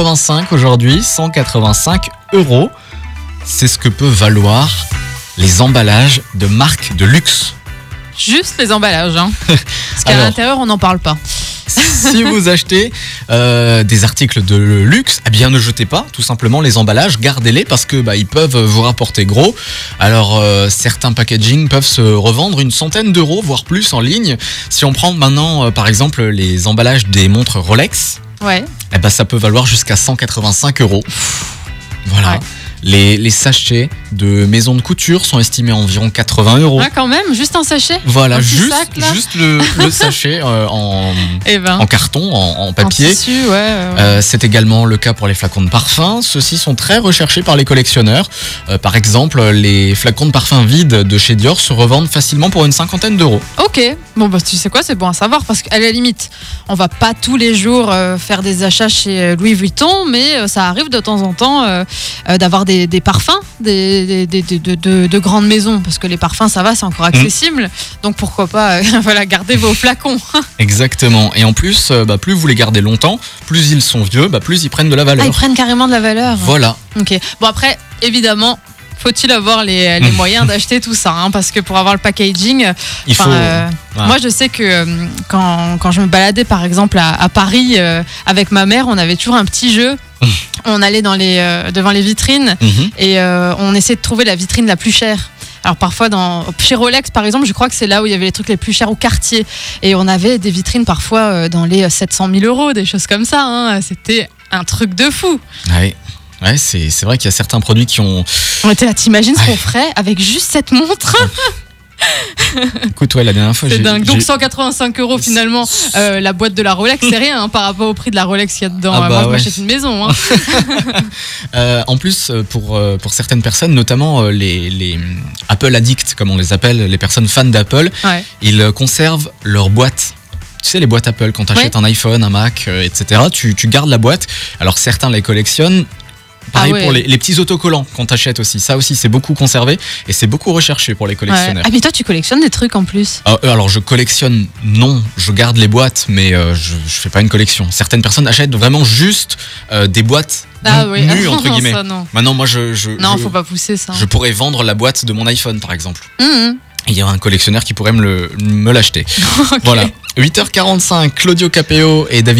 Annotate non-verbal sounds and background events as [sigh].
185 aujourd'hui, 185 euros. C'est ce que peuvent valoir les emballages de marques de luxe. Juste les emballages, hein. [laughs] Parce qu'à Alors. l'intérieur, on n'en parle pas. [laughs] si vous achetez euh, des articles de luxe, eh bien ne jetez pas tout simplement les emballages, gardez-les parce que bah, ils peuvent vous rapporter gros. Alors euh, certains packaging peuvent se revendre une centaine d'euros, voire plus en ligne. Si on prend maintenant euh, par exemple les emballages des montres Rolex, Ouais. eh ben, ça peut valoir jusqu'à 185 euros. Voilà. Ouais. Les, les sachets de maisons de couture sont estimés à environ 80 euros. Ah, quand même, juste un sachet. Voilà, un juste, sac, là. juste le, le [laughs] sachet euh, en, Eh ben. en carton, en, en en papier. tissu, ouais. ouais, ouais. Euh, c'est également le cas pour les flacons de parfum. Ceux-ci sont très recherchés par les collectionneurs. Euh, par exemple, les flacons de parfum vides de chez Dior se revendent facilement pour une cinquantaine d'euros. Ok, bon bah tu sais quoi, c'est bon à savoir parce qu'à la limite, on va pas tous les jours faire des achats chez Louis Vuitton, mais ça arrive de temps en temps d'avoir des, des parfums des, des- des- des- de, de- de grandes maisons parce que les parfums ça va, c'est encore accessible. Donc pourquoi pas euh, [laughs] voilà, garder vos flacons. [laughs] Exactement. Et en plus, euh, bah, plus vous les gardez longtemps, plus ils sont vieux, bah, plus ils prennent de la Ah, valeur. ils prennent carrément de la valeur. Voilà. Ok. Bon après, évidemment. Faut-il avoir les, les moyens [laughs] d'acheter tout ça hein, Parce que pour avoir le packaging, Il faut. Euh. Moi, je sais que euh, quand, quand je me baladais, par exemple, à, à Paris euh, avec ma mère, on avait toujours un petit jeu. On allait dans les, euh, devant les vitrines Mhm. et euh, on essayait de trouver la vitrine la plus chère. Alors parfois, dans, chez Rolex, par exemple, je crois que c'est là où il y avait les trucs les plus chers au quartier. Et on avait des vitrines parfois euh, dans les 700 000 euros, des choses comme ça. hein. C'était un truc de fou. Ouais. Ouais, c'est vrai qu'il y a certains produits qui ont. On était là, t'imagines ce qu'on ferait avec juste cette montre? Écoute, ouais, la dernière fois, C'est j'ai. dingue. Donc j'ai- 185 euros finalement. Euh, la boîte de la Rolex, c'est rien hein, par rapport au prix de la Rolex qu'il y a dedans. Ah bah Moi, je ouais. m'achète une maison. hein. [laughs] Euh, en plus, euh, pour, euh, pour certaines personnes, notamment euh, les, les Apple addicts, comme on les appelle, les personnes fans d'Apple, Ouais. ils euh, conservent leur boîte. Tu sais, les boîtes Apple, quand tu achètes un iPhone, un Mac, euh, etc., tu, tu gardes la boîte. Alors certains les collectionnent. Pareil Ah ouais. pour les, les petits autocollants qu'on t'achète aussi. Ça aussi, c'est beaucoup conservé et c'est beaucoup recherché pour les Ouais. collectionneurs. Ah mais toi tu collectionnes des trucs en plus. Ah, euh, alors je collectionne, non, je garde les boîtes, mais euh, je, je fais pas une collection. Certaines personnes achètent vraiment juste euh, des boîtes Ah oui. nues, [laughs] entre guillemets. ça, non. Maintenant, moi, je, je, Non, je- faut pas pousser ça. je pourrais vendre la boîte de mon iPhone, par exemple. Mhm. Il y a un collectionneur qui pourrait me le- me l'acheter. [laughs] Ok. Voilà. 8h45, Claudio Capéo et David.